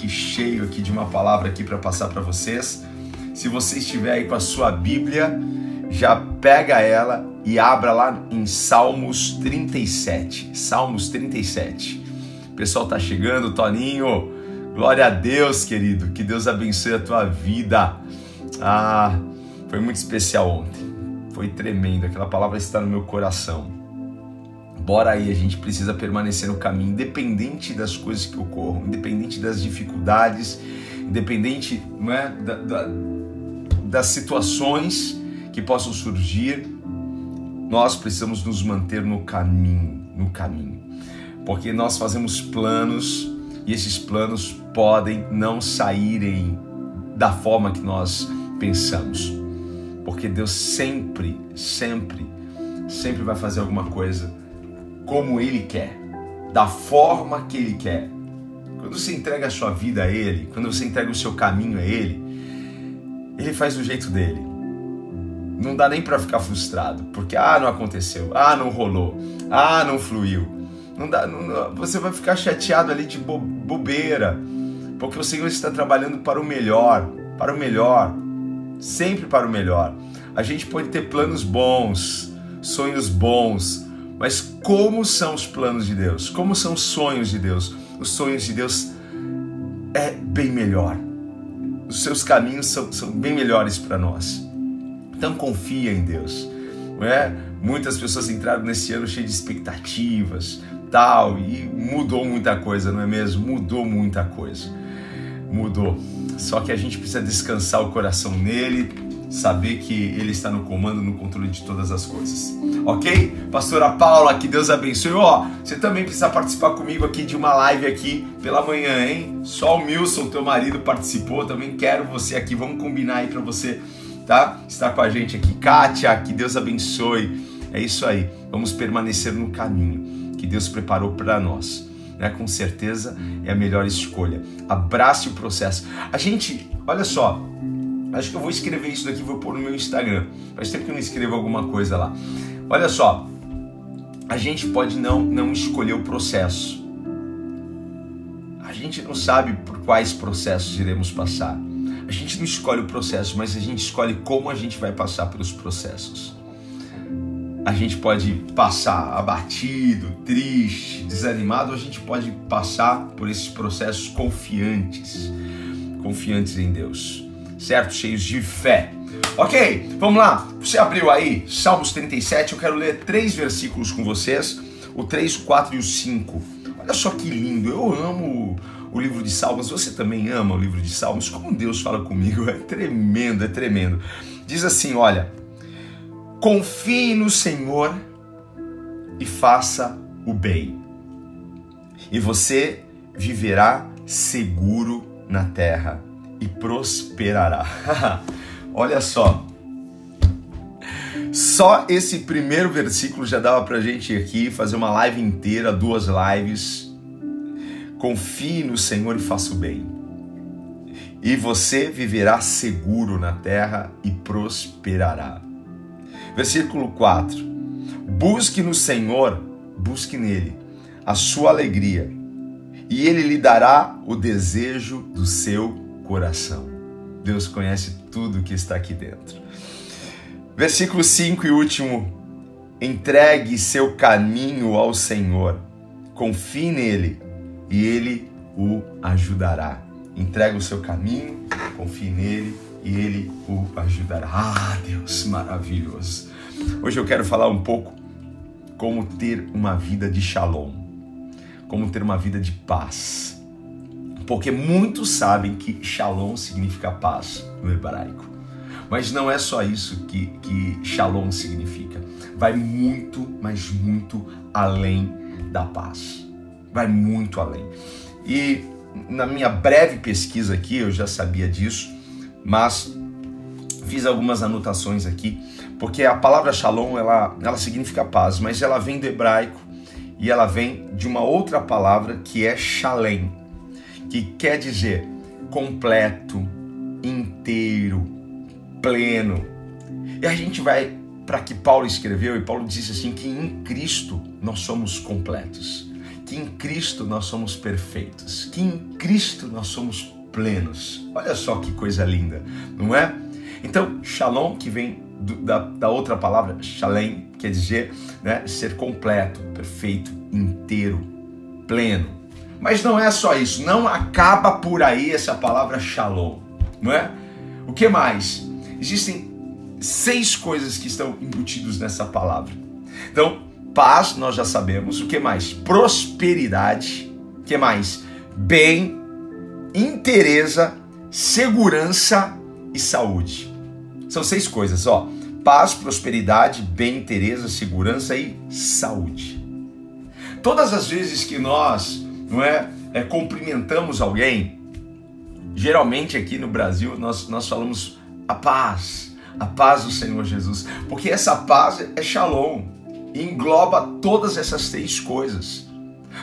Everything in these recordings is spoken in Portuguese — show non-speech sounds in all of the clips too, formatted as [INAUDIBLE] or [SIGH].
aqui cheio aqui de uma palavra aqui para passar para vocês. Se você estiver aí com a sua Bíblia, já pega ela e abra lá em Salmos 37. Salmos 37. O pessoal tá chegando, Toninho. Glória a Deus, querido. Que Deus abençoe a tua vida. Ah, foi muito especial ontem. Foi tremendo. Aquela palavra está no meu coração. Bora aí, a gente precisa permanecer no caminho, independente das coisas que ocorram, independente das dificuldades, independente não é, da, da, das situações que possam surgir, nós precisamos nos manter no caminho, no caminho. Porque nós fazemos planos e esses planos podem não saírem da forma que nós pensamos. Porque Deus sempre, sempre, sempre vai fazer alguma coisa como Ele quer, da forma que Ele quer. Quando você entrega a sua vida a Ele, quando você entrega o seu caminho a Ele, Ele faz do jeito dele. Não dá nem para ficar frustrado, porque ah, não aconteceu, ah, não rolou, ah, não fluiu. Não dá, não, você vai ficar chateado ali de bo bobeira, porque o Senhor está trabalhando para o melhor, para o melhor, sempre para o melhor. A gente pode ter planos bons, sonhos bons, mas como são os planos de Deus? Como são os sonhos de Deus? Os sonhos de Deus é bem melhor. Os seus caminhos são, são bem melhores para nós. Então confia em Deus. Não é? Muitas pessoas entraram nesse ano cheio de expectativas, tal, e mudou muita coisa, não é mesmo? Mudou muita coisa. Mudou. Só que a gente precisa descansar o coração nele, saber que Ele está no comando, no controle de todas as coisas. Ok? Pastora Paula, que Deus abençoe. Ó, você também precisa participar comigo aqui de uma live aqui pela manhã, hein? Só o Milson, teu marido, participou. Também quero você aqui. Vamos combinar aí para você, tá? Estar com a gente aqui. Kátia, que Deus abençoe. É isso aí. Vamos permanecer no caminho que Deus preparou para nós. Né? Com certeza é a melhor escolha. Abrace o processo. A gente, olha só, Acho que eu vou escrever isso daqui e vou pôr no meu Instagram. Faz tempo que eu não escrevo alguma coisa lá. Olha só, a gente pode não, não escolher o processo. A gente não sabe por quais processos iremos passar. A gente não escolhe o processo, mas a gente escolhe como a gente vai passar pelos processos. A gente pode passar abatido, triste, desanimado, ou a gente pode passar por esses processos confiantes, confiantes em Deus certo? Cheios de fé. Ok, vamos lá. Você abriu aí Salmos 37, eu quero ler três versículos com vocês: o 3, o 4 e o 5. Olha só que lindo, eu amo o livro de Salmos, você também ama o livro de Salmos? Como Deus fala comigo, [LAUGHS] é tremendo, é tremendo. Diz assim: olha, confie no Senhor e faça o bem, e você viverá seguro na terra e prosperará. [LAUGHS] Olha só. Só esse primeiro versículo já dava pra gente aqui fazer uma live inteira, duas lives. Confie no Senhor e faça o bem. E você viverá seguro na terra e prosperará. Versículo 4. Busque no Senhor, busque nele a sua alegria, e ele lhe dará o desejo do seu coração. Deus conhece tudo que está aqui dentro. Versículo 5 e último. Entregue seu caminho ao Senhor, confie nele e ele o ajudará. Entregue o seu caminho, confie nele e ele o ajudará. Ah, Deus maravilhoso. Hoje eu quero falar um pouco como ter uma vida de shalom, como ter uma vida de paz porque muitos sabem que shalom significa paz no hebraico. Mas não é só isso que, que shalom significa. Vai muito, mas muito além da paz. Vai muito além. E na minha breve pesquisa aqui, eu já sabia disso, mas fiz algumas anotações aqui, porque a palavra shalom, ela, ela significa paz, mas ela vem do hebraico e ela vem de uma outra palavra que é shalem que quer dizer completo, inteiro, pleno. E a gente vai para que Paulo escreveu, e Paulo disse assim: que em Cristo nós somos completos, que em Cristo nós somos perfeitos, que em Cristo nós somos plenos. Olha só que coisa linda, não é? Então, shalom, que vem do, da, da, outra palavra, shalem, quer dizer né, ser completo, perfeito, inteiro, pleno. Mas não é só isso, não acaba por aí essa palavra shalom, não é? O que mais? Existem seis coisas que estão embutidos nessa palavra. Então, paz, nós já sabemos. O que mais? Prosperidade. O que mais? Bem, interesa, segurança e saúde. São seis coisas, ó. Paz, prosperidade, bem, interesa, segurança e saúde. Todas as vezes que nós, não é, é cumprimentamos alguém, geralmente aqui no Brasil nós, nós falamos a paz, a paz do Senhor Jesus, porque essa paz é shalom, engloba todas essas três coisas.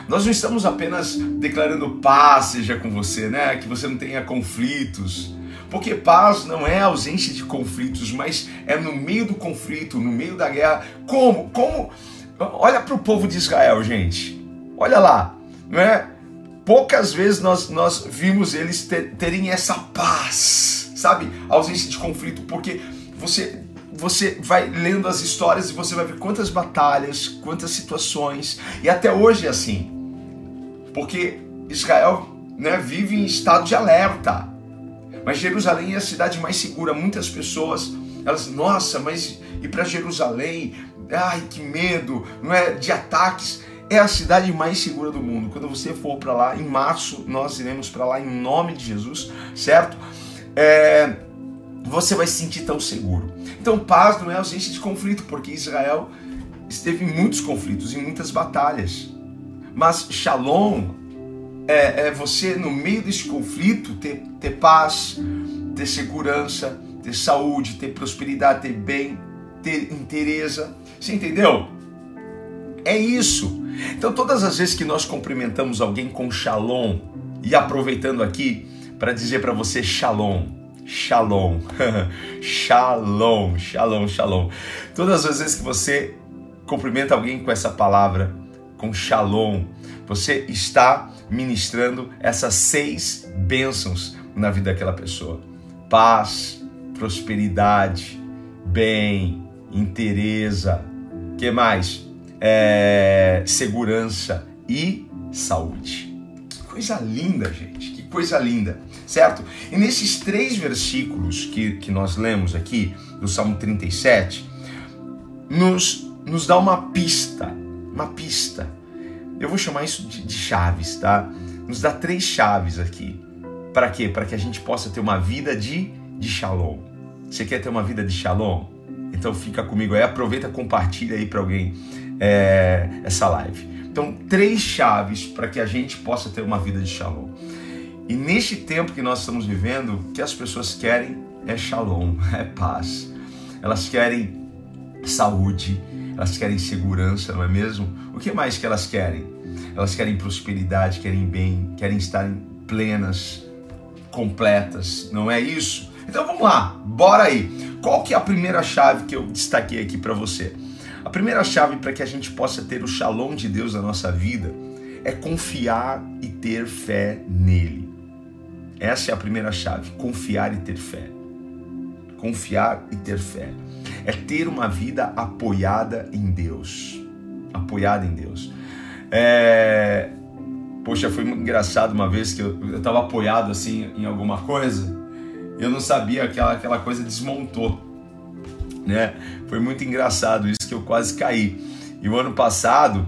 Nós não estamos apenas declarando paz seja com você, né? Que você não tenha conflitos. Porque paz não é ausência de conflitos, mas é no meio do conflito, no meio da guerra. Como? Como? Olha para o povo de Israel, gente. Olha lá, não é? Poucas vezes nós, nós vimos eles ter, terem essa paz, sabe? ausência de conflito, porque você você vai lendo as histórias e você vai ver quantas batalhas, quantas situações, e até hoje é assim. Porque Israel né, vive em estado de alerta. Mas Jerusalém é a cidade mais segura. Muitas pessoas, elas, nossa, mas e para Jerusalém? Ai, que medo, não é? De ataques. É a cidade mais segura do mundo. Quando você for para lá, em março, nós iremos para lá em nome de Jesus, certo? É, você vai se sentir tão seguro. Então, paz não é ausência de conflito, porque Israel esteve em muitos conflitos, em muitas batalhas. Mas shalom é, é você, no meio desse conflito, ter, ter paz, ter segurança, ter saúde, ter prosperidade, ter bem, ter interesse. Você entendeu? É isso. Então, todas as vezes que nós cumprimentamos alguém com shalom, e aproveitando aqui para dizer para você shalom, Shalom. [LAUGHS] shalom, shalom, shalom. Todas as vezes que você cumprimenta alguém com essa palavra, com shalom, você está ministrando essas seis bênçãos na vida daquela pessoa: paz, prosperidade, bem, interesa, que mais? É, segurança e saúde. Que coisa linda, gente. Que coisa linda certo? E nesses três versículos que, que nós lemos aqui, do Salmo 37, nos, nos dá uma pista, uma pista. Eu vou chamar isso de, de chaves, tá? Nos dá três chaves aqui. Para quê? Para que a gente possa ter uma vida de, de shalom. Você quer ter uma vida de shalom? Então fica comigo aí, aproveita, compartilha aí para alguém é, essa live. Então, três chaves para que a gente possa ter uma vida de shalom. E neste tempo que nós estamos vivendo, o que as pessoas querem é shalom, [LAUGHS] é paz. Elas querem saúde, elas querem segurança, não é mesmo? O que mais que elas querem? Elas querem prosperidade, querem bem, querem estar plenas, completas, não é isso? Então vamos lá, bora aí. Qual que é a primeira chave que eu destaquei aqui para você? A primeira chave para que a gente possa ter o shalom de Deus na nossa vida é confiar e ter fé nele. Essa é a primeira chave: confiar e ter fé. Confiar e ter fé. É ter uma vida apoiada em Deus. Apoiada em Deus. É... Poxa, foi engraçado uma vez que eu estava apoiado assim em alguma coisa. Eu não sabia que aquela, aquela coisa desmontou. Né? Foi muito engraçado isso que eu quase caí. E o ano passado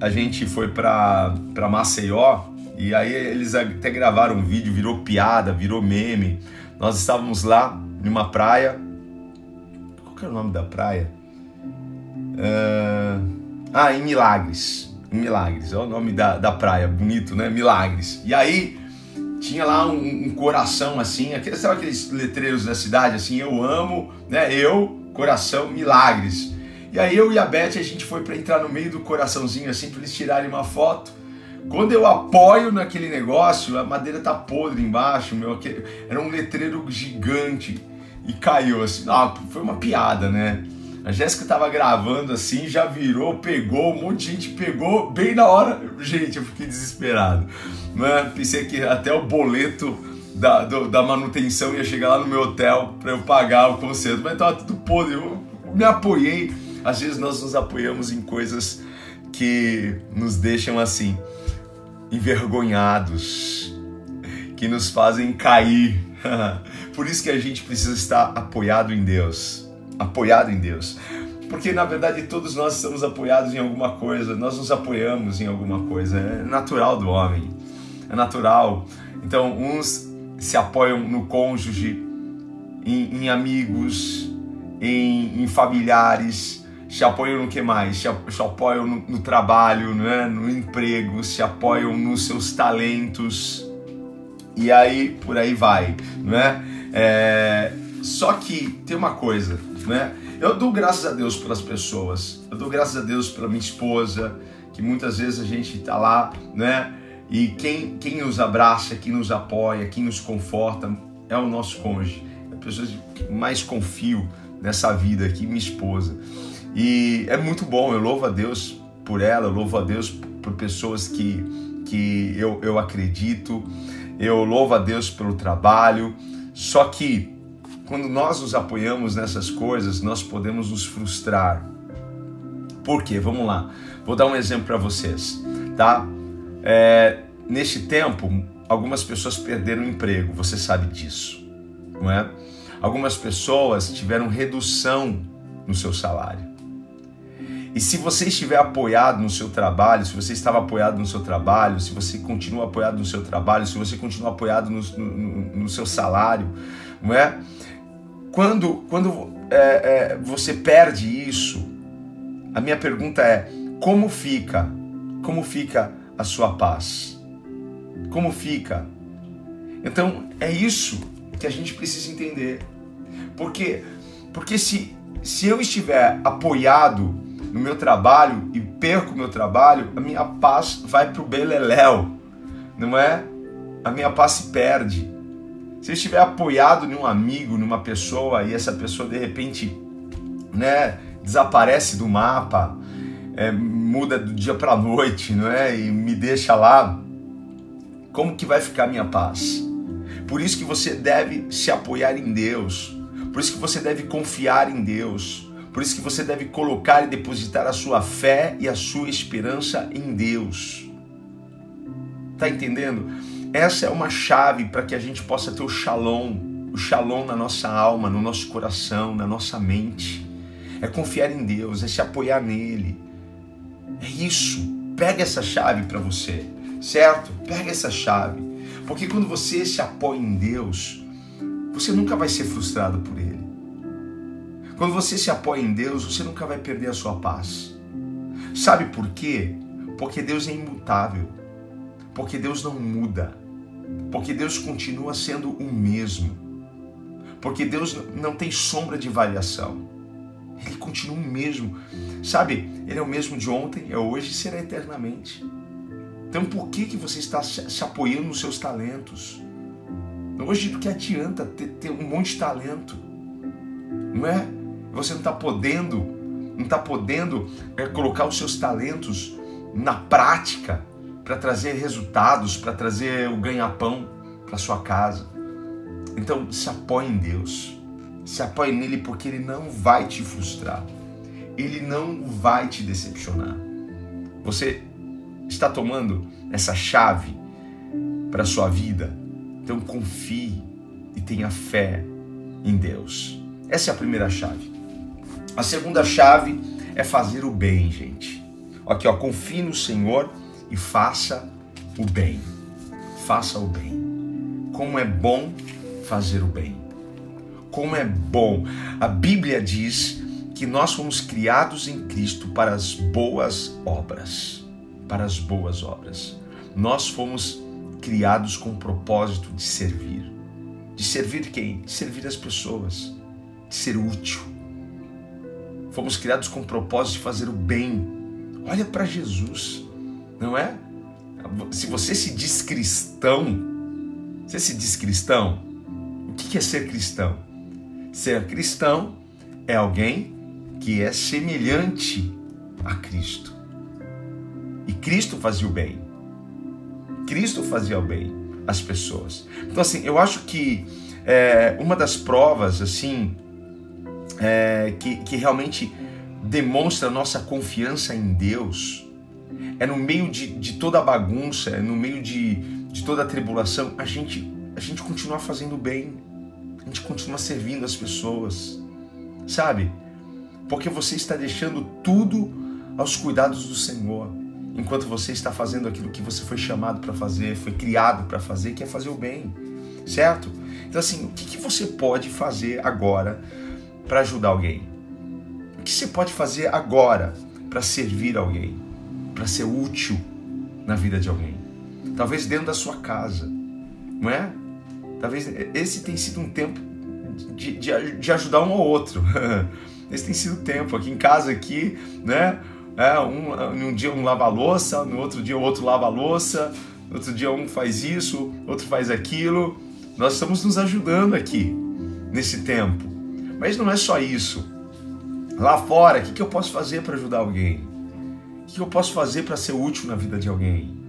a gente foi para Maceió e aí eles até gravaram um vídeo, virou piada, virou meme. Nós estávamos lá numa praia. Qual que é o nome da praia? Uh... Ah, em Milagres. Em Milagres, é o nome da, da praia, bonito, né? Milagres. E aí tinha lá um, um coração assim, aqueles, sabe aqueles letreiros da cidade assim, eu amo, né? Eu, coração, Milagres. E aí eu e a Beth, a gente foi para entrar no meio do coraçãozinho assim, para eles tirarem uma foto. Quando eu apoio naquele negócio, a madeira tá podre embaixo, meu, era um letreiro gigante e caiu assim. Ah, foi uma piada, né? A Jéssica tava gravando assim, já virou, pegou, um monte de gente pegou bem na hora. Gente, eu fiquei desesperado. Né? Pensei que até o boleto da, do, da manutenção ia chegar lá no meu hotel para eu pagar o concerto, mas tava tudo podre. Eu me apoiei. Às vezes nós nos apoiamos em coisas que nos deixam assim, envergonhados, que nos fazem cair. [LAUGHS] Por isso que a gente precisa estar apoiado em Deus apoiado em Deus. Porque na verdade todos nós estamos apoiados em alguma coisa, nós nos apoiamos em alguma coisa, é natural do homem, é natural. Então, uns se apoiam no cônjuge, em, em amigos, em, em, familiares, se apoiam no que mais? Se, apoiam no, no trabalho, é? no emprego, se apoiam nos seus talentos, e aí por aí vai, não é? só que tem uma coisa, né? Eu dou graças a Deus pelas pessoas. Eu dou graças a Deus pela minha esposa, que muitas vezes a gente está lá, né? E quem, quem nos abraça, quem nos apoia, quem nos conforta é o nosso cônjuge. É a pessoa que mais confio nessa vida aqui, minha esposa. E é muito bom, eu louvo a Deus por ela, eu louvo a Deus por pessoas que, que eu, eu acredito, eu louvo a Deus pelo trabalho. Só que quando nós nos apoiamos nessas coisas, nós podemos nos frustrar. Por quê? Vamos lá. Vou dar um exemplo para vocês, tá? É, neste tempo, algumas pessoas perderam o emprego, você sabe disso, não é? Algumas pessoas tiveram redução no seu salário. E se você estiver apoiado no seu trabalho, se você estava apoiado no seu trabalho, se você continua apoiado no seu trabalho, se você continua apoiado no, no, no seu salário, não é? Quando, quando é, é, você perde isso, a minha pergunta é: como fica? Como fica a sua paz? Como fica? Então é isso que a gente precisa entender. Porque, porque se, se eu estiver apoiado no meu trabalho e perco o meu trabalho, a minha paz vai para o beleléu, não é? A minha paz se perde. Se eu estiver apoiado em um amigo, numa pessoa, e essa pessoa de repente né, desaparece do mapa, é, muda do dia para a noite, não é? E me deixa lá, como que vai ficar a minha paz? Por isso que você deve se apoiar em Deus. Por isso que você deve confiar em Deus. Por isso que você deve colocar e depositar a sua fé e a sua esperança em Deus. Tá entendendo? Essa é uma chave para que a gente possa ter o shalom, o shalom na nossa alma, no nosso coração, na nossa mente. É confiar em Deus, é se apoiar nele. É isso. Pega essa chave para você, certo? Pega essa chave. Porque quando você se apoia em Deus, você nunca vai ser frustrado por ele. Quando você se apoia em Deus, você nunca vai perder a sua paz. Sabe por quê? Porque Deus é imutável. Porque Deus não muda. Porque Deus continua sendo o mesmo. Porque Deus não tem sombra de variação. Ele continua o mesmo. Sabe, ele é o mesmo de ontem, é hoje e será eternamente. Então por que, que você está se apoiando nos seus talentos? Hoje do que adianta ter, ter um monte de talento? Não é? Você não está podendo, não está podendo é, colocar os seus talentos na prática para trazer resultados, para trazer o ganha-pão para sua casa. Então, se apoie em Deus. Se apoie nele porque ele não vai te frustrar. Ele não vai te decepcionar. Você está tomando essa chave para a sua vida? Então confie e tenha fé em Deus. Essa é a primeira chave. A segunda chave é fazer o bem, gente. Aqui, ó, confie no Senhor e faça o bem. Faça o bem. Como é bom fazer o bem. Como é bom. A Bíblia diz que nós fomos criados em Cristo para as boas obras. Para as boas obras. Nós fomos criados com o propósito de servir. De servir quem? De servir as pessoas. De ser útil. Fomos criados com o propósito de fazer o bem. Olha para Jesus não é? Se você se diz cristão, você se diz cristão, o que é ser cristão? Ser cristão é alguém que é semelhante a Cristo. E Cristo fazia o bem. Cristo fazia o bem às pessoas. Então, assim, eu acho que é, uma das provas, assim, é, que, que realmente demonstra nossa confiança em Deus é no meio de, de toda a bagunça, é no meio de, de toda a tribulação, a gente, a gente continua fazendo bem, gente continua servindo as pessoas, sabe? Porque você está deixando tudo aos cuidados do Senhor, enquanto você está fazendo aquilo que você foi chamado para fazer, foi criado para fazer, que é fazer o bem, certo? Então, assim, o que, que você pode fazer agora para ajudar alguém? O que você pode fazer agora para servir alguém? Para ser útil na vida de alguém? Talvez dentro da sua casa, não é? Talvez esse tenha sido um tempo de, de, de ajudar um ao outro. [LAUGHS] esse tem sido o tempo aqui em casa aqui, né? É, um, um dia um lava louça, no outro dia o outro lava louça, no outro dia um faz isso, outro faz aquilo. Nós estamos nos ajudando aqui nesse tempo. Mas não é só isso. Lá fora, o que, que eu posso fazer para ajudar alguém? O que, que eu posso fazer para ser útil na vida de alguém?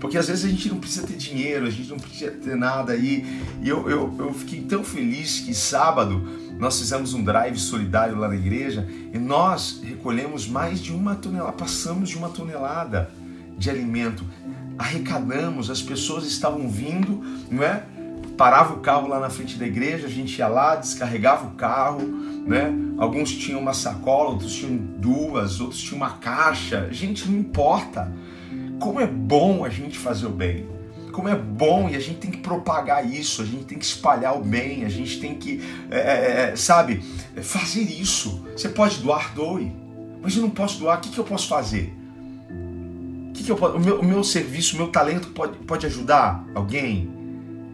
Porque às vezes a gente não precisa ter dinheiro, a gente não precisa ter nada aí. E eu, eu, eu fiquei tão feliz que sábado nós fizemos um drive solidário lá na igreja e nós recolhemos mais de uma tonelada, passamos de uma tonelada de alimento, arrecadamos, as pessoas estavam vindo, não é? Parava o carro lá na frente da igreja, a gente ia lá, descarregava o carro, né? Alguns tinham uma sacola, outros tinham duas, outros tinham uma caixa. Gente, não importa. Como é bom a gente fazer o bem. Como é bom e a gente tem que propagar isso, a gente tem que espalhar o bem, a gente tem que, é, é, é sabe, fazer isso. Você pode doar, doe. Mas eu não posso doar, o que, que eu posso fazer? O, que, que eu posso, o, meu, o meu serviço, o meu talento pode, pode ajudar alguém?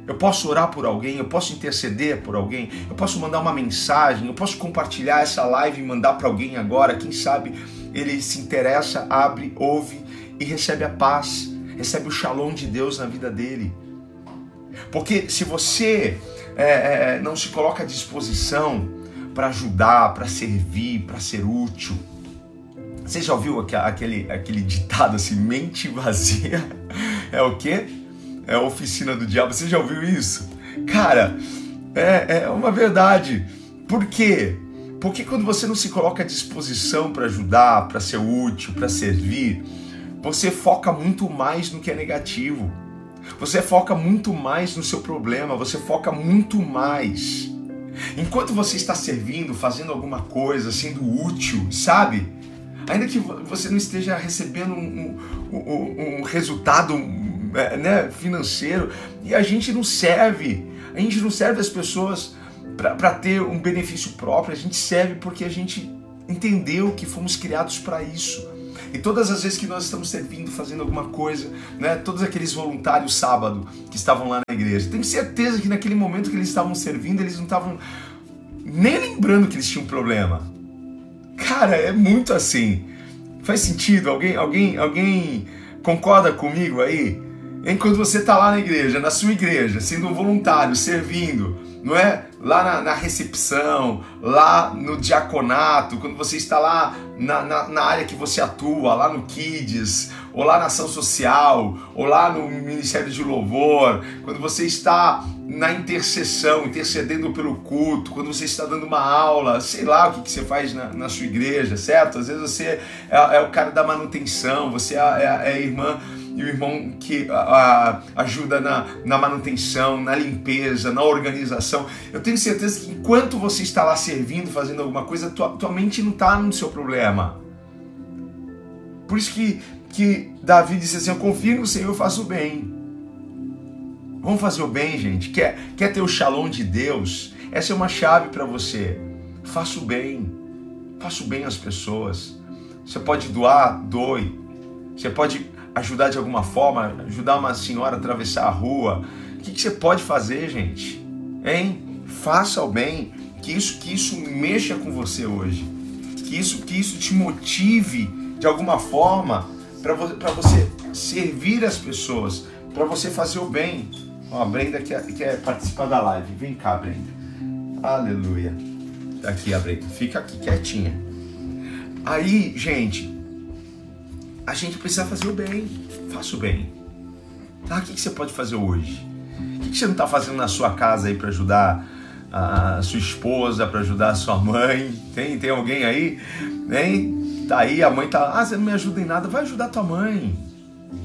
Eu posso orar por alguém, eu posso interceder por alguém, eu posso mandar uma mensagem, eu posso compartilhar essa live e mandar para alguém agora. Quem sabe ele se interessa, abre, ouve e recebe a paz, recebe o shalom de Deus na vida dele. Porque se você é, é, não se coloca à disposição para ajudar, para servir, para ser útil, você já ouviu aquele, aquele ditado assim, mente vazia [LAUGHS] é o quê? é a oficina do diabo. Você já ouviu isso? Cara, é, é uma verdade. Por quê? Porque quando você não se coloca à disposição para ajudar, para ser útil, para servir, você foca muito mais no que é negativo. Você foca muito mais no seu problema, você foca muito mais. Enquanto você está servindo, fazendo alguma coisa, sendo útil, sabe? Ainda que você não esteja recebendo um, um, um, resultado é, né, financeiro e a gente não serve, a gente não serve as pessoas para ter um benefício próprio, a gente serve porque a gente entendeu que fomos criados para isso. E todas as vezes que nós estamos servindo, fazendo alguma coisa, né, todos aqueles voluntários sábado que estavam lá na igreja, tenho certeza que naquele momento que eles estavam servindo, eles não estavam nem lembrando que eles tinham um problema. Cara, é muito assim. Faz sentido? Alguém, alguém, alguém concorda comigo aí? enquanto você está lá na igreja, na sua igreja, sendo um voluntário, servindo, não é? Lá na, na recepção, lá no diaconato, quando você está lá na, na, na, área que você atua, lá no Kids, ou lá na ação social, ou lá no Ministério de Louvor, quando você está na intercessão, intercedendo pelo culto, quando você está dando uma aula, sei lá o que, que você faz na, na sua igreja, certo? Às vezes você é, é o cara da manutenção, você é, é, é a irmã e o irmão que a, ajuda na, na manutenção, na limpeza, na organização. Eu tenho certeza que enquanto você está lá servindo, fazendo alguma coisa, tua, tua mente não está no seu problema. Por isso que, que Davi disse assim: Eu confio no Senhor, eu faço o bem. Vamos fazer o bem, gente. Quer, quer ter o shalom de Deus? Essa é uma chave para você. Faça o bem. Faça o bem às pessoas. Você pode doar, doe. Você pode ajudar de alguma forma, ajudar uma senhora a atravessar a rua. O que, que você pode fazer, gente? Hein? Faça o bem, que isso, que isso mexa com você hoje. Que isso, que isso te motive de alguma forma para você, você servir as pessoas, para você fazer o bem. Ó, a Brenda quer, quer participar da live. Vem cá, Brenda. Aleluia. Tá aqui a Brenda. Fica aqui quietinha. Aí, gente, a gente precisa fazer o bem. Faça o bem. Tá? O que você pode fazer hoje? O que você não está fazendo na sua casa aí para ajudar a sua esposa, para ajudar a sua mãe? Tem, tem alguém aí? Hein? Tá aí, a mãe tá. Ah, você não me ajuda em nada. Vai ajudar tua mãe.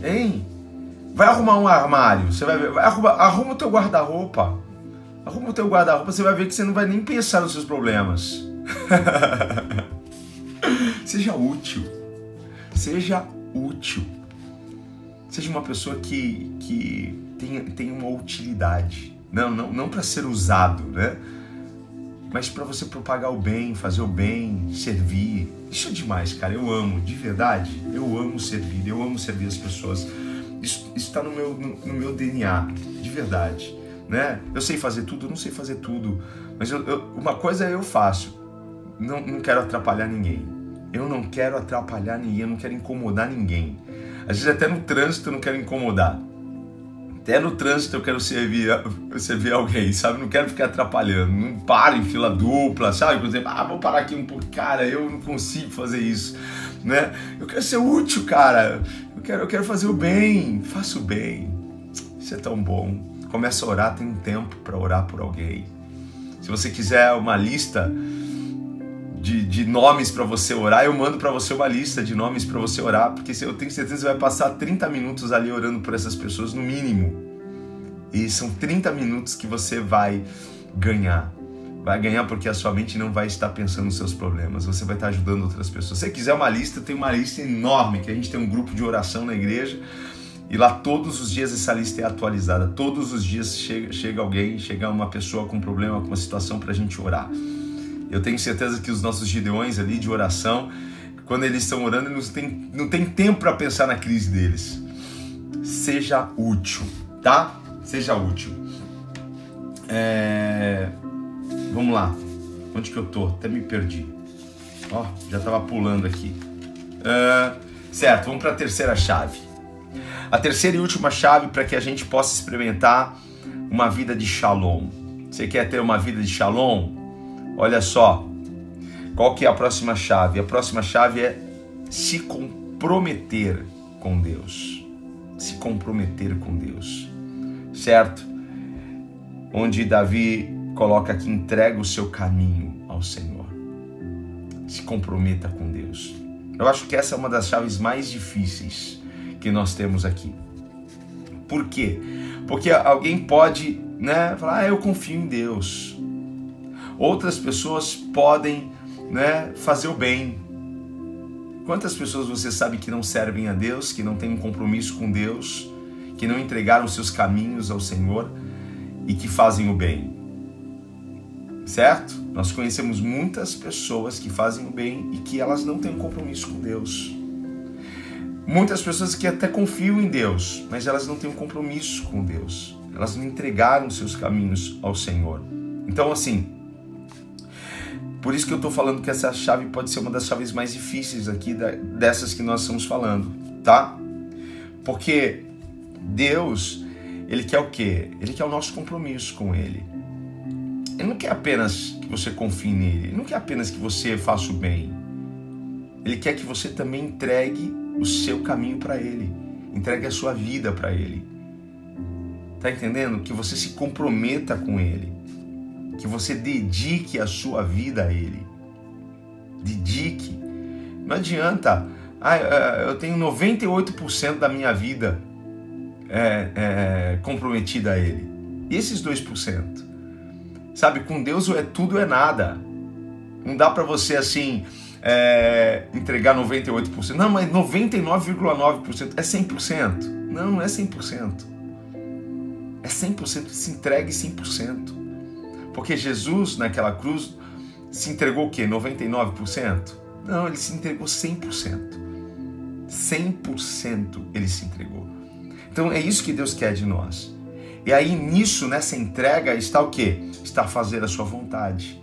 Hein? Vai arrumar um armário. Você vai ver. Vai arruma, arruma o teu guarda-roupa. Arruma o teu guarda-roupa. Você vai ver que você não vai nem pensar nos seus problemas. [LAUGHS] Seja útil. Seja útil. Seja uma pessoa que, que tenha, tenha uma utilidade. Não, não, não para ser usado, né? Mas para você propagar o bem, fazer o bem, servir. Isso é demais, cara. Eu amo, de verdade. Eu amo servir, eu amo servir as pessoas. Isso está no meu, no, no, meu DNA, de verdade. Né? Eu sei fazer tudo, eu não sei fazer tudo. Mas eu, eu, uma coisa eu faço. Não, não quero atrapalhar ninguém. Eu não quero atrapalhar ninguém, eu não quero incomodar ninguém. Às vezes até no trânsito eu não quero incomodar. Até no trânsito eu quero servir, [LAUGHS] servir alguém, sabe? Não quero ficar atrapalhando. Não paro em fila dupla, sabe? Por exemplo, ah, vou parar aqui um pouco. Cara, eu não consigo fazer isso, né? Eu quero ser útil, cara. Eu quero, eu quero fazer o bem. Faça o bem. Isso é tão bom. Começa a orar, tem um tempo para orar por alguém. Se você quiser uma lista de, de nomes para você orar, eu mando para você uma lista de nomes para você orar, porque eu tenho certeza que você vai passar 30 minutos ali orando por essas pessoas no mínimo. E são 30 minutos que você vai ganhar. Vai ganhar porque a sua mente não vai estar pensando nos seus problemas, você vai estar ajudando outras pessoas. Se você quiser uma lista, tem uma lista enorme, que a gente tem um grupo de oração na igreja. E lá todos os dias essa lista é atualizada. Todos os dias chega, chega alguém, chega uma pessoa com problema, com uma situação para a gente orar. Eu tenho certeza que os nossos gideões ali de oração, quando eles estão orando, não têm, não tem tempo para pensar na crise deles. Seja útil, tá? Seja útil. É... Vamos lá. Onde que eu tô? Até me perdi. Ó, já estava pulando aqui. Uh, certo, vamos para a terceira chave. A terceira e última chave para que a gente possa experimentar uma vida de shalom. Você quer ter uma vida de shalom? Olha só, qual que é a próxima chave? A próxima chave é se comprometer com Deus. Se comprometer com Deus. Certo? Onde Davi coloca que entrega o seu caminho ao Senhor. Se comprometa com Deus. Eu acho que essa é uma das chaves mais difíceis que nós temos aqui. Por quê? Porque alguém pode, né, falar: "Ah, eu confio em Deus". Outras pessoas podem né, fazer o bem. Quantas pessoas você sabe que não servem a Deus, que não têm um compromisso com Deus, que não entregaram seus caminhos ao Senhor e que fazem o bem? Certo? Nós conhecemos muitas pessoas que fazem o bem e que elas não têm um compromisso com Deus. Muitas pessoas que até confiam em Deus, mas elas não têm um compromisso com Deus. Elas não entregaram seus caminhos ao Senhor. Então, assim, por isso que eu estou falando que essa chave pode ser uma das chaves mais difíceis aqui dessas que nós estamos falando, tá? Porque Deus, Ele quer o quê? Ele quer o nosso compromisso com Ele. Ele não quer apenas que você confie nele, Ele não quer apenas que você faça o bem. Ele quer que você também entregue o seu caminho para Ele, entregue a sua vida para Ele. Tá entendendo? Que você se comprometa com Ele que você dedique a sua vida a Ele. Dedique. Não adianta. Ah, eu tenho 98% da minha vida é, é, comprometida a Ele. E esses 2%? Sabe, com Deus é tudo é nada. Não dá para você assim é, entregar 98%. Não, mas 99,9% é 100%. Não, não é 100%. É 100%. Se entregue 100%. Porque Jesus, naquela cruz, se entregou o quê? 99%? Não, ele se entregou 100%. 100% ele se entregou. Então é isso que Deus quer de nós. E aí nisso, nessa entrega, está o quê? Está fazer a sua vontade.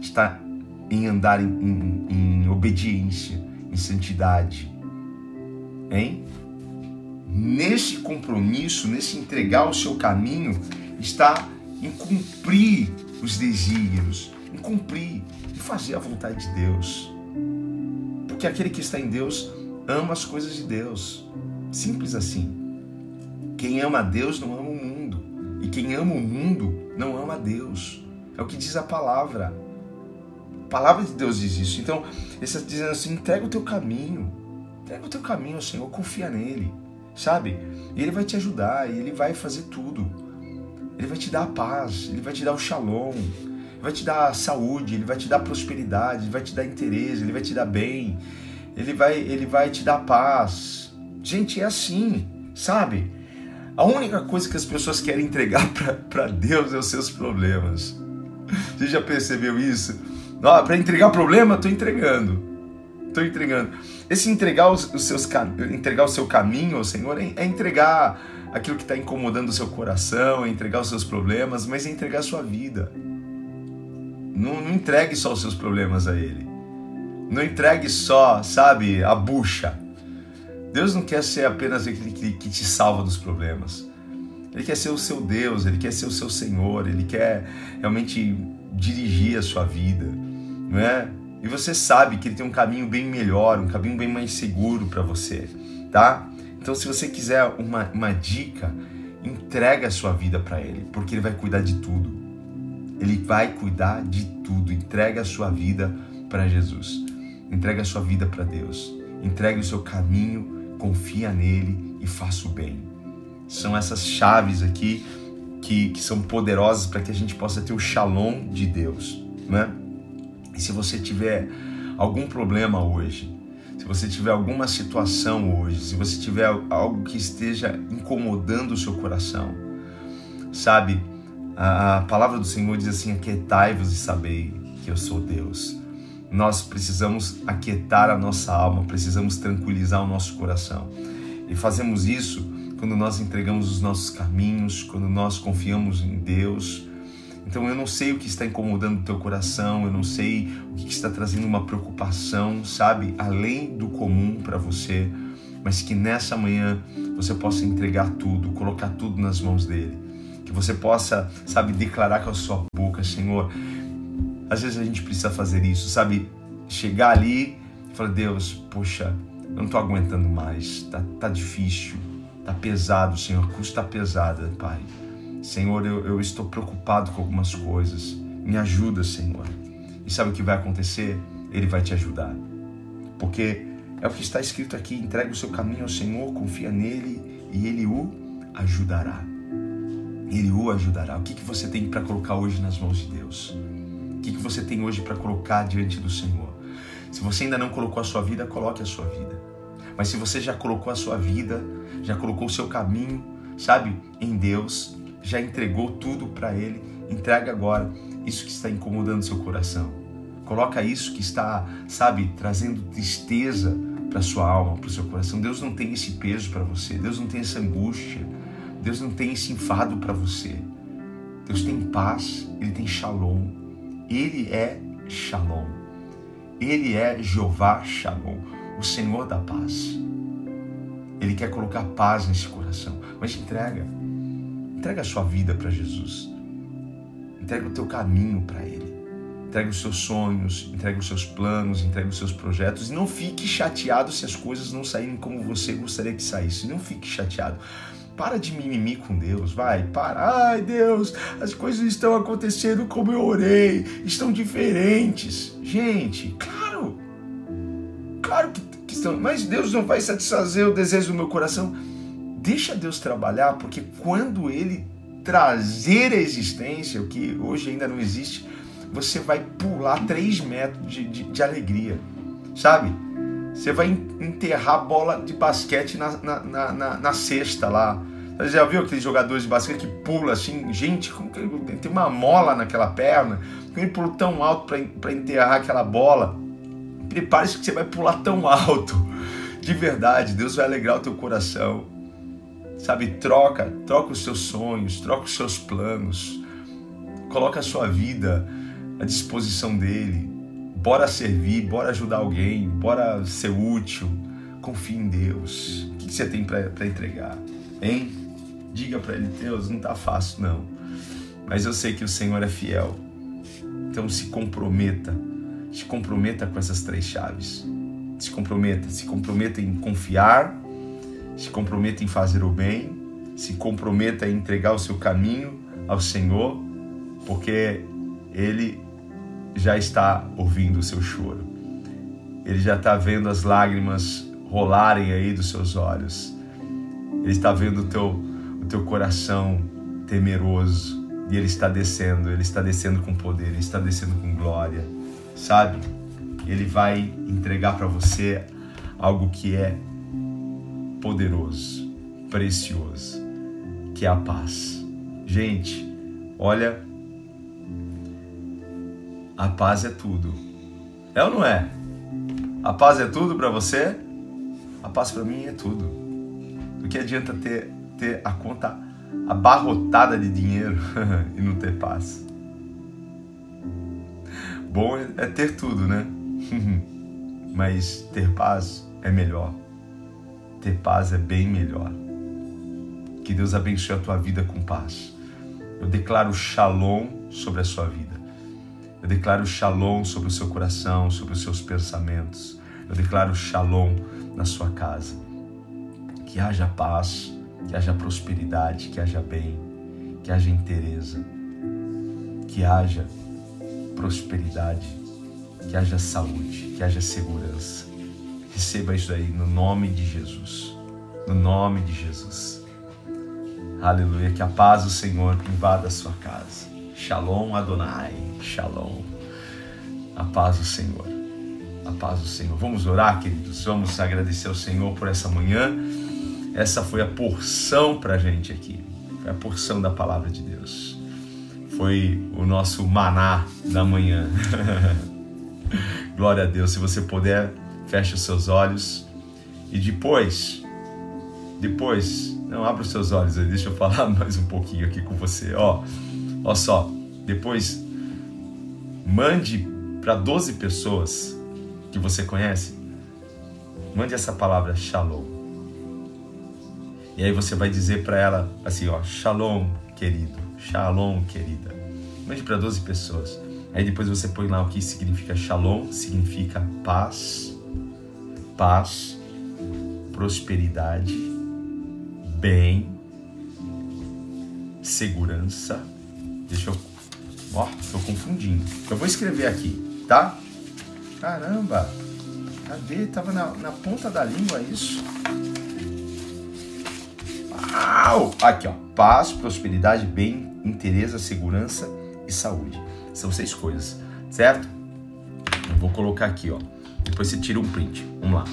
Está em andar em, em, em obediência, em santidade. Hein? Nesse compromisso, nesse entregar o seu caminho, está em cumprir os desígnios, em cumprir e fazer a vontade de Deus. Por porque aquele que está em Deus ama as coisas de Deus. Simples assim. Quem ama a Deus não ama o mundo. E quem ama o mundo não ama a Deus. É o que diz a palavra. A palavra de Deus diz isso. Então, ele está dizendo assim: entrega o teu caminho. Entrega o teu caminho ao Senhor, confia nele. Sabe? E ele vai te ajudar, e ele vai fazer tudo. Ele vai te dar a paz, ele vai te dar o shalom, ele vai te dar saúde, ele vai te dar prosperidade, ele vai te dar interesse, ele vai te dar bem, ele vai, ele vai te dar paz. Gente, é assim, sabe? A única coisa que as pessoas querem entregar [LAUGHS] para Deus é os seus problemas. Você já percebeu isso? Para entregar problema, estou entregando. Estou entregando. Esse entregar os, os, seus, entregar o seu caminho ao Senhor é, é entregar aquilo que está incomodando o seu coração, entregar os seus problemas, mas é entregar a sua vida. Não, não entregue só os seus problemas a Ele. Não entregue só, sabe, a bucha. Deus não quer ser apenas aquele que, que te salva dos problemas. Ele quer ser o seu Deus, Ele quer ser o seu Senhor, Ele quer realmente dirigir a sua vida, não é? E você sabe que Ele tem um caminho bem melhor, um caminho bem mais seguro para você, tá? Então, se você quiser uma, uma dica, entrega a sua vida para Ele, porque Ele vai cuidar de tudo. Ele vai cuidar de tudo. Entrega a sua vida para Jesus. Entrega a sua vida para Deus. Entregue o seu caminho, confia nele e faça o bem. São essas chaves aqui que, que são poderosas para que a gente possa ter o shalom de Deus. Né? E se você tiver algum problema hoje, se você tiver alguma situação hoje, se você tiver algo que esteja incomodando o seu coração, sabe? A, palavra do Senhor diz assim: Aquietai-vos e sabei que eu sou Deus. Nós precisamos aquietar a nossa alma, precisamos tranquilizar o nosso coração. E fazemos isso quando nós entregamos os nossos caminhos, quando nós confiamos em Deus, então eu não sei o que está incomodando o teu coração, eu não sei o que está trazendo uma preocupação, sabe, além do comum para você, mas que nessa manhã você possa entregar tudo, colocar tudo nas mãos dele. Que você possa, sabe, declarar com a sua boca, Senhor. Às vezes a gente precisa fazer isso, sabe? Chegar ali e falar, Deus, poxa, eu não estou aguentando mais, tá, tá difícil, tá pesado, Senhor, a cruz está pesada, Pai. Senhor, eu, eu estou preocupado com algumas coisas. Me ajuda, Senhor. E sabe o que vai acontecer? Ele vai te ajudar. Porque é o que está escrito aqui: entregue o seu caminho ao Senhor, confia nele e ele o ajudará. Ele o ajudará. O que, que você tem para colocar hoje nas mãos de Deus? O que, que você tem hoje para colocar diante do Senhor? Se você ainda não colocou a sua vida, coloque a sua vida. Mas se você já colocou a sua vida, já colocou o seu caminho, sabe, em Deus, já entregou tudo para Ele, entrega agora isso que está incomodando seu coração. Coloca isso que está, sabe, trazendo tristeza para sua alma, para o seu coração. Deus não tem esse peso para você. Deus não tem essa angústia. Deus não tem esse enfado para você. Deus tem paz. Ele tem shalom. Ele é shalom. Ele é Jeová Shalom, o Senhor da paz. Ele quer colocar paz nesse coração, mas entrega. Entrega a sua vida para Jesus. Entrega o teu caminho para Ele. Entrega os seus sonhos, entrega os seus planos, entrega os seus projetos. E não fique chateado se as coisas não saírem como você gostaria que saísse. Não fique chateado. Para de mimimi com Deus, vai, para. Ai, Deus, as coisas estão acontecendo como eu orei, estão diferentes. Gente, claro, claro que, que estão, mas Deus não vai satisfazer o desejo do meu coração. Deixa Deus trabalhar, porque quando Ele trazer a existência, o que hoje ainda não existe, você vai pular três metros de, de, de alegria, sabe? Você vai enterrar bola de basquete na, na, na, na, cesta lá. Você já viu aqueles jogadores de basquete que pula assim? Gente, como que tem uma mola naquela perna? Como ele pula tão alto para enterrar aquela bola? Prepare-se que você vai pular tão alto. De verdade, Deus vai alegrar o teu coração. Sabe, troca, troca os seus sonhos, troca os seus planos. Coloca a sua vida à disposição dele. Bora servir, bora ajudar alguém, bora ser útil. Confie em Deus. O que você tem para entregar? Hein? Diga para ele, Deus, não tá fácil não. Mas eu sei que o Senhor é fiel. Então se comprometa. Se comprometa com essas três chaves. Se comprometa, se comprometa em confiar, se comprometa em fazer o bem, se comprometa em entregar o seu caminho ao Senhor, porque Ele já está ouvindo o seu choro. Ele já está vendo as lágrimas rolarem aí dos seus olhos. Ele está vendo o teu, o teu coração temeroso e ele está descendo, ele está descendo com poder, ele está descendo com glória, sabe? Ele vai entregar para você algo que é poderoso, precioso, que é a paz. Gente, olha, a paz é tudo. É ou não é? A paz é tudo para você? A paz para mim é tudo. Do que adianta ter, ter a conta abarrotada de dinheiro [LAUGHS] e não ter paz? Bom é ter tudo, né? [LAUGHS] Mas ter paz é melhor. Ter paz é bem melhor. Que Deus abençoe a tua vida com paz. Eu declaro shalom sobre a sua vida. Eu declaro shalom sobre o seu coração, sobre os seus pensamentos. Eu declaro shalom na sua casa. Que haja paz, que haja prosperidade, que haja bem, que haja interesse, que haja prosperidade, que haja saúde, que haja segurança. Receba isso aí no nome de Jesus. No nome de Jesus. Aleluia. Que a paz do Senhor invada a sua casa. Shalom Adonai. Shalom. A paz do Senhor a paz do Senhor. Vamos orar, queridos. Vamos agradecer ao Senhor por essa manhã. Essa foi a porção para gente aqui. Foi a porção da palavra de Deus. Foi o nosso maná da manhã. [LAUGHS] Glória a Deus. Se você puder, feche os seus olhos. E depois, depois, não abra os seus olhos aí, deixa eu falar [LAUGHS] mais um pouquinho aqui com você. Ó, ó só, depois mande para 12 pessoas que você conhece, mande essa palavra shalom. E aí você vai dizer para ela assim, ó, shalom, querido, shalom, querida. Mande para 12 pessoas. Aí depois você põe lá o que significa shalom, significa paz, paz, prosperidade, bem, segurança. Deixa eu. Ó, tô confundindo. Eu vou escrever aqui, tá? Caramba! Cadê? Tava na, na ponta da língua isso. Uau! Aqui, ó. Paz, prosperidade, bem, interesse, segurança e saúde. São seis coisas, certo? Eu vou colocar aqui, ó. Depois você tira um print. Vamos lá.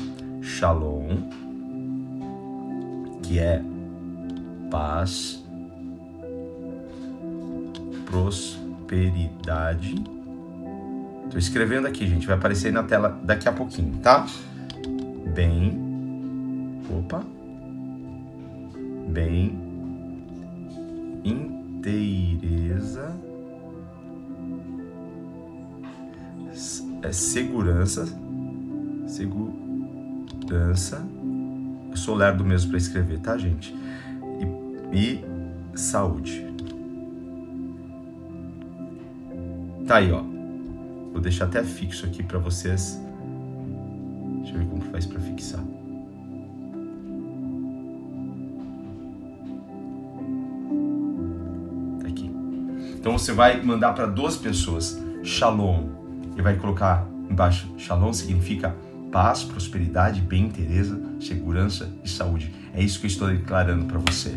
Shalom, que é paz, prosperidade Tô escrevendo aqui, gente. Vai aparecer aí na tela daqui a pouquinho, tá? Bem. Opa. Bem. Inteireza. É segurança. Segurança. Eu sou lerdo mesmo para escrever, tá, gente? E, e saúde. Tá aí, ó. Vou deixar até fixo aqui para vocês. Deixa eu ver como faz para fixar. Tá aqui. Então você vai mandar para duas pessoas Shalom e vai colocar embaixo Shalom significa paz, prosperidade, bem, interesse, segurança e saúde. É isso que eu estou declarando para você.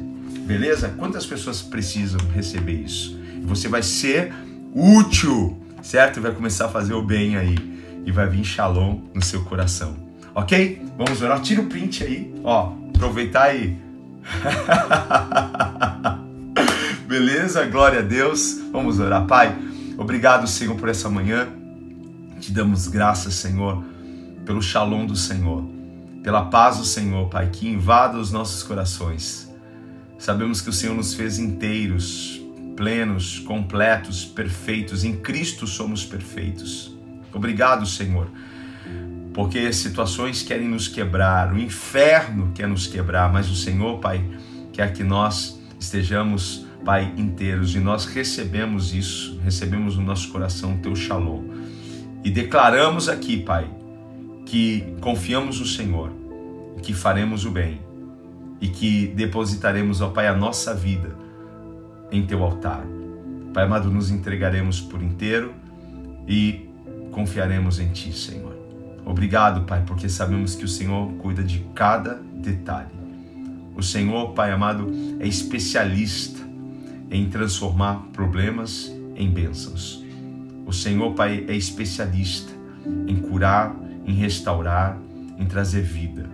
Beleza? Quantas pessoas precisam receber isso? Você vai ser útil certo? Vai começar a fazer o bem aí e vai vir shalom no seu coração, ok? Vamos orar. Tira o print aí, ó. Aproveitar aí. [LAUGHS] Beleza? Glória a Deus. Vamos orar, Pai. Obrigado, Senhor, por essa manhã. Te damos graças, Senhor, pelo shalom do Senhor, pela paz do Senhor, Pai, que invada os nossos corações. Sabemos que o Senhor nos fez inteiros, plenos, completos, perfeitos. Em Cristo somos perfeitos. Obrigado, Senhor, porque situações querem nos quebrar, o inferno quer nos quebrar, mas o Senhor, Pai, quer que nós estejamos, Pai, inteiros e nós recebemos isso, recebemos no nosso coração o teu shalom e declaramos aqui, Pai, que confiamos no Senhor, que faremos o bem e que depositaremos, ó Pai, a nossa vida em teu altar. Pai amado, nos entregaremos por inteiro e confiaremos em Ti, Senhor. Obrigado, Pai, porque sabemos que o Senhor cuida de cada detalhe. O Senhor, Pai amado, é especialista em transformar problemas em bênçãos. O Senhor, Pai, é especialista em curar, em restaurar, em trazer vida.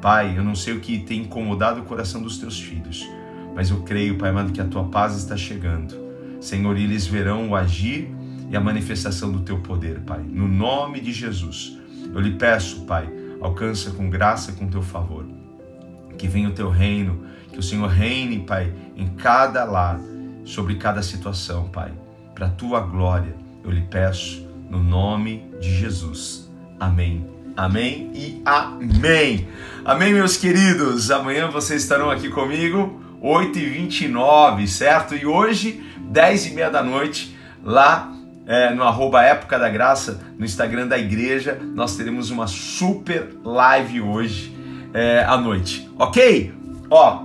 Pai, eu não sei o que tem incomodado o coração dos teus filhos, mas eu creio, Pai amado, que a tua paz está chegando. Senhor, eles verão o agir e a manifestação do teu poder, Pai. No nome de Jesus, eu lhe peço, Pai, alcança com graça, com teu favor. Que venha o teu reino, que o Senhor reine, Pai, em cada lar, sobre cada situação, Pai. Para a tua glória, eu lhe peço, no nome de Jesus. Amém. Amém e amém. Amém, meus queridos. Amanhã vocês estarão aqui comigo, 8h29, certo? E hoje, 10h30 da noite, lá é, no arroba Época da Graça, no Instagram da igreja, nós teremos uma super live hoje é, à noite, ok? Ó,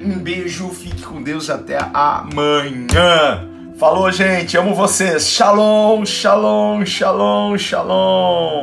um beijo, fique com Deus até amanhã. Falou, gente, amo vocês. Shalom, shalom, shalom, shalom.